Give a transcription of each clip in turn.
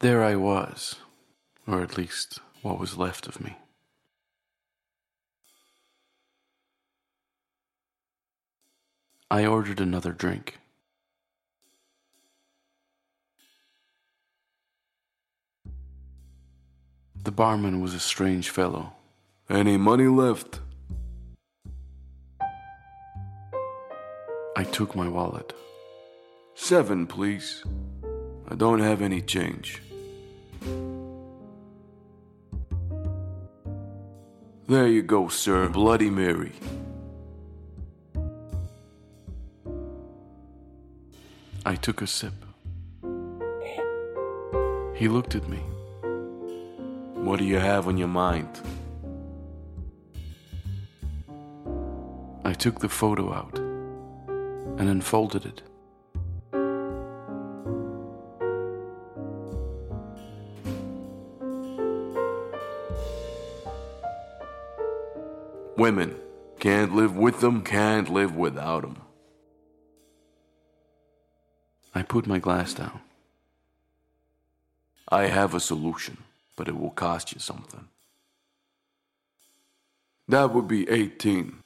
There I was, or at least what was left of me. I ordered another drink. The barman was a strange fellow. Any money left? I took my wallet. Seven, please. I don't have any change. There you go, sir. Bloody Mary. I took a sip. He looked at me. What do you have on your mind? I took the photo out and unfolded it. Women. Can't live with them, can't live without them. I put my glass down. I have a solution, but it will cost you something. That would be 18.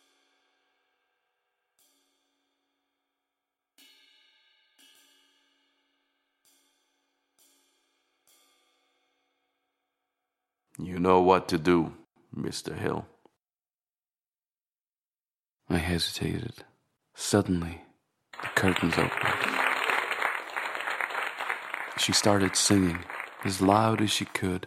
You know what to do, Mr. Hill. I hesitated. Suddenly, the curtains opened. She started singing as loud as she could.